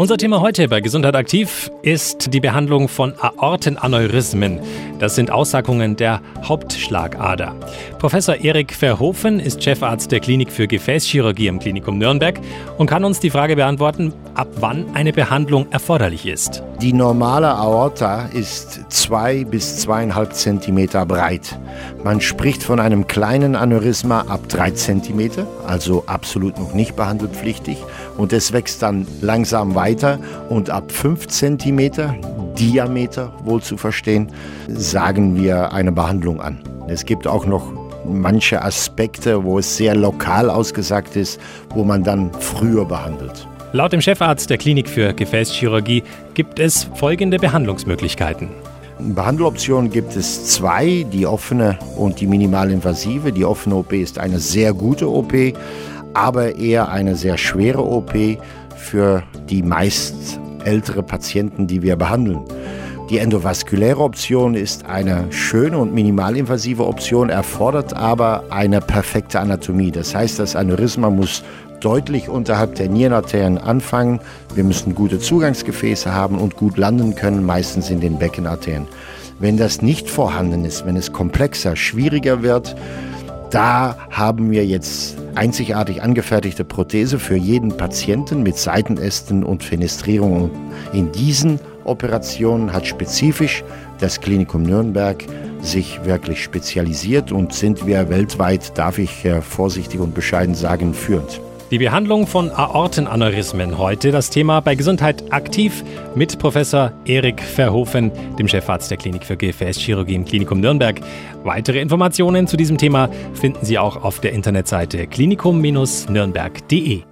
Unser Thema heute bei Gesundheit aktiv ist die Behandlung von Aortenaneurysmen. Das sind Aussagungen der Hauptschlagader. Professor Erik Verhofen ist Chefarzt der Klinik für Gefäßchirurgie im Klinikum Nürnberg und kann uns die Frage beantworten, ab wann eine Behandlung erforderlich ist. Die normale Aorta ist zwei bis zweieinhalb Zentimeter breit. Man spricht von einem kleinen Aneurysma ab drei Zentimeter, also absolut noch nicht behandelpflichtig. Und es wächst dann langsam weiter und ab fünf Zentimeter Diameter wohl zu verstehen, sagen wir eine Behandlung an. Es gibt auch noch manche Aspekte, wo es sehr lokal ausgesagt ist, wo man dann früher behandelt. Laut dem Chefarzt der Klinik für Gefäßchirurgie gibt es folgende Behandlungsmöglichkeiten. Behandeloptionen gibt es zwei, die offene und die minimalinvasive. Die offene OP ist eine sehr gute OP, aber eher eine sehr schwere OP für die meist ältere Patienten, die wir behandeln. Die endovaskuläre Option ist eine schöne und minimalinvasive Option, erfordert aber eine perfekte Anatomie. Das heißt, das Aneurysma muss deutlich unterhalb der Nierenarterien anfangen. Wir müssen gute Zugangsgefäße haben und gut landen können, meistens in den Beckenarterien. Wenn das nicht vorhanden ist, wenn es komplexer, schwieriger wird, da haben wir jetzt einzigartig angefertigte Prothese für jeden Patienten mit Seitenästen und Fenestrierung. In diesen Operationen hat spezifisch das Klinikum Nürnberg sich wirklich spezialisiert und sind wir weltweit, darf ich äh, vorsichtig und bescheiden sagen, führend. Die Behandlung von Aortenaneurysmen heute das Thema bei Gesundheit aktiv mit Professor Erik Verhofen, dem Chefarzt der Klinik für Gefäßchirurgie im Klinikum Nürnberg. Weitere Informationen zu diesem Thema finden Sie auch auf der Internetseite klinikum-nürnberg.de.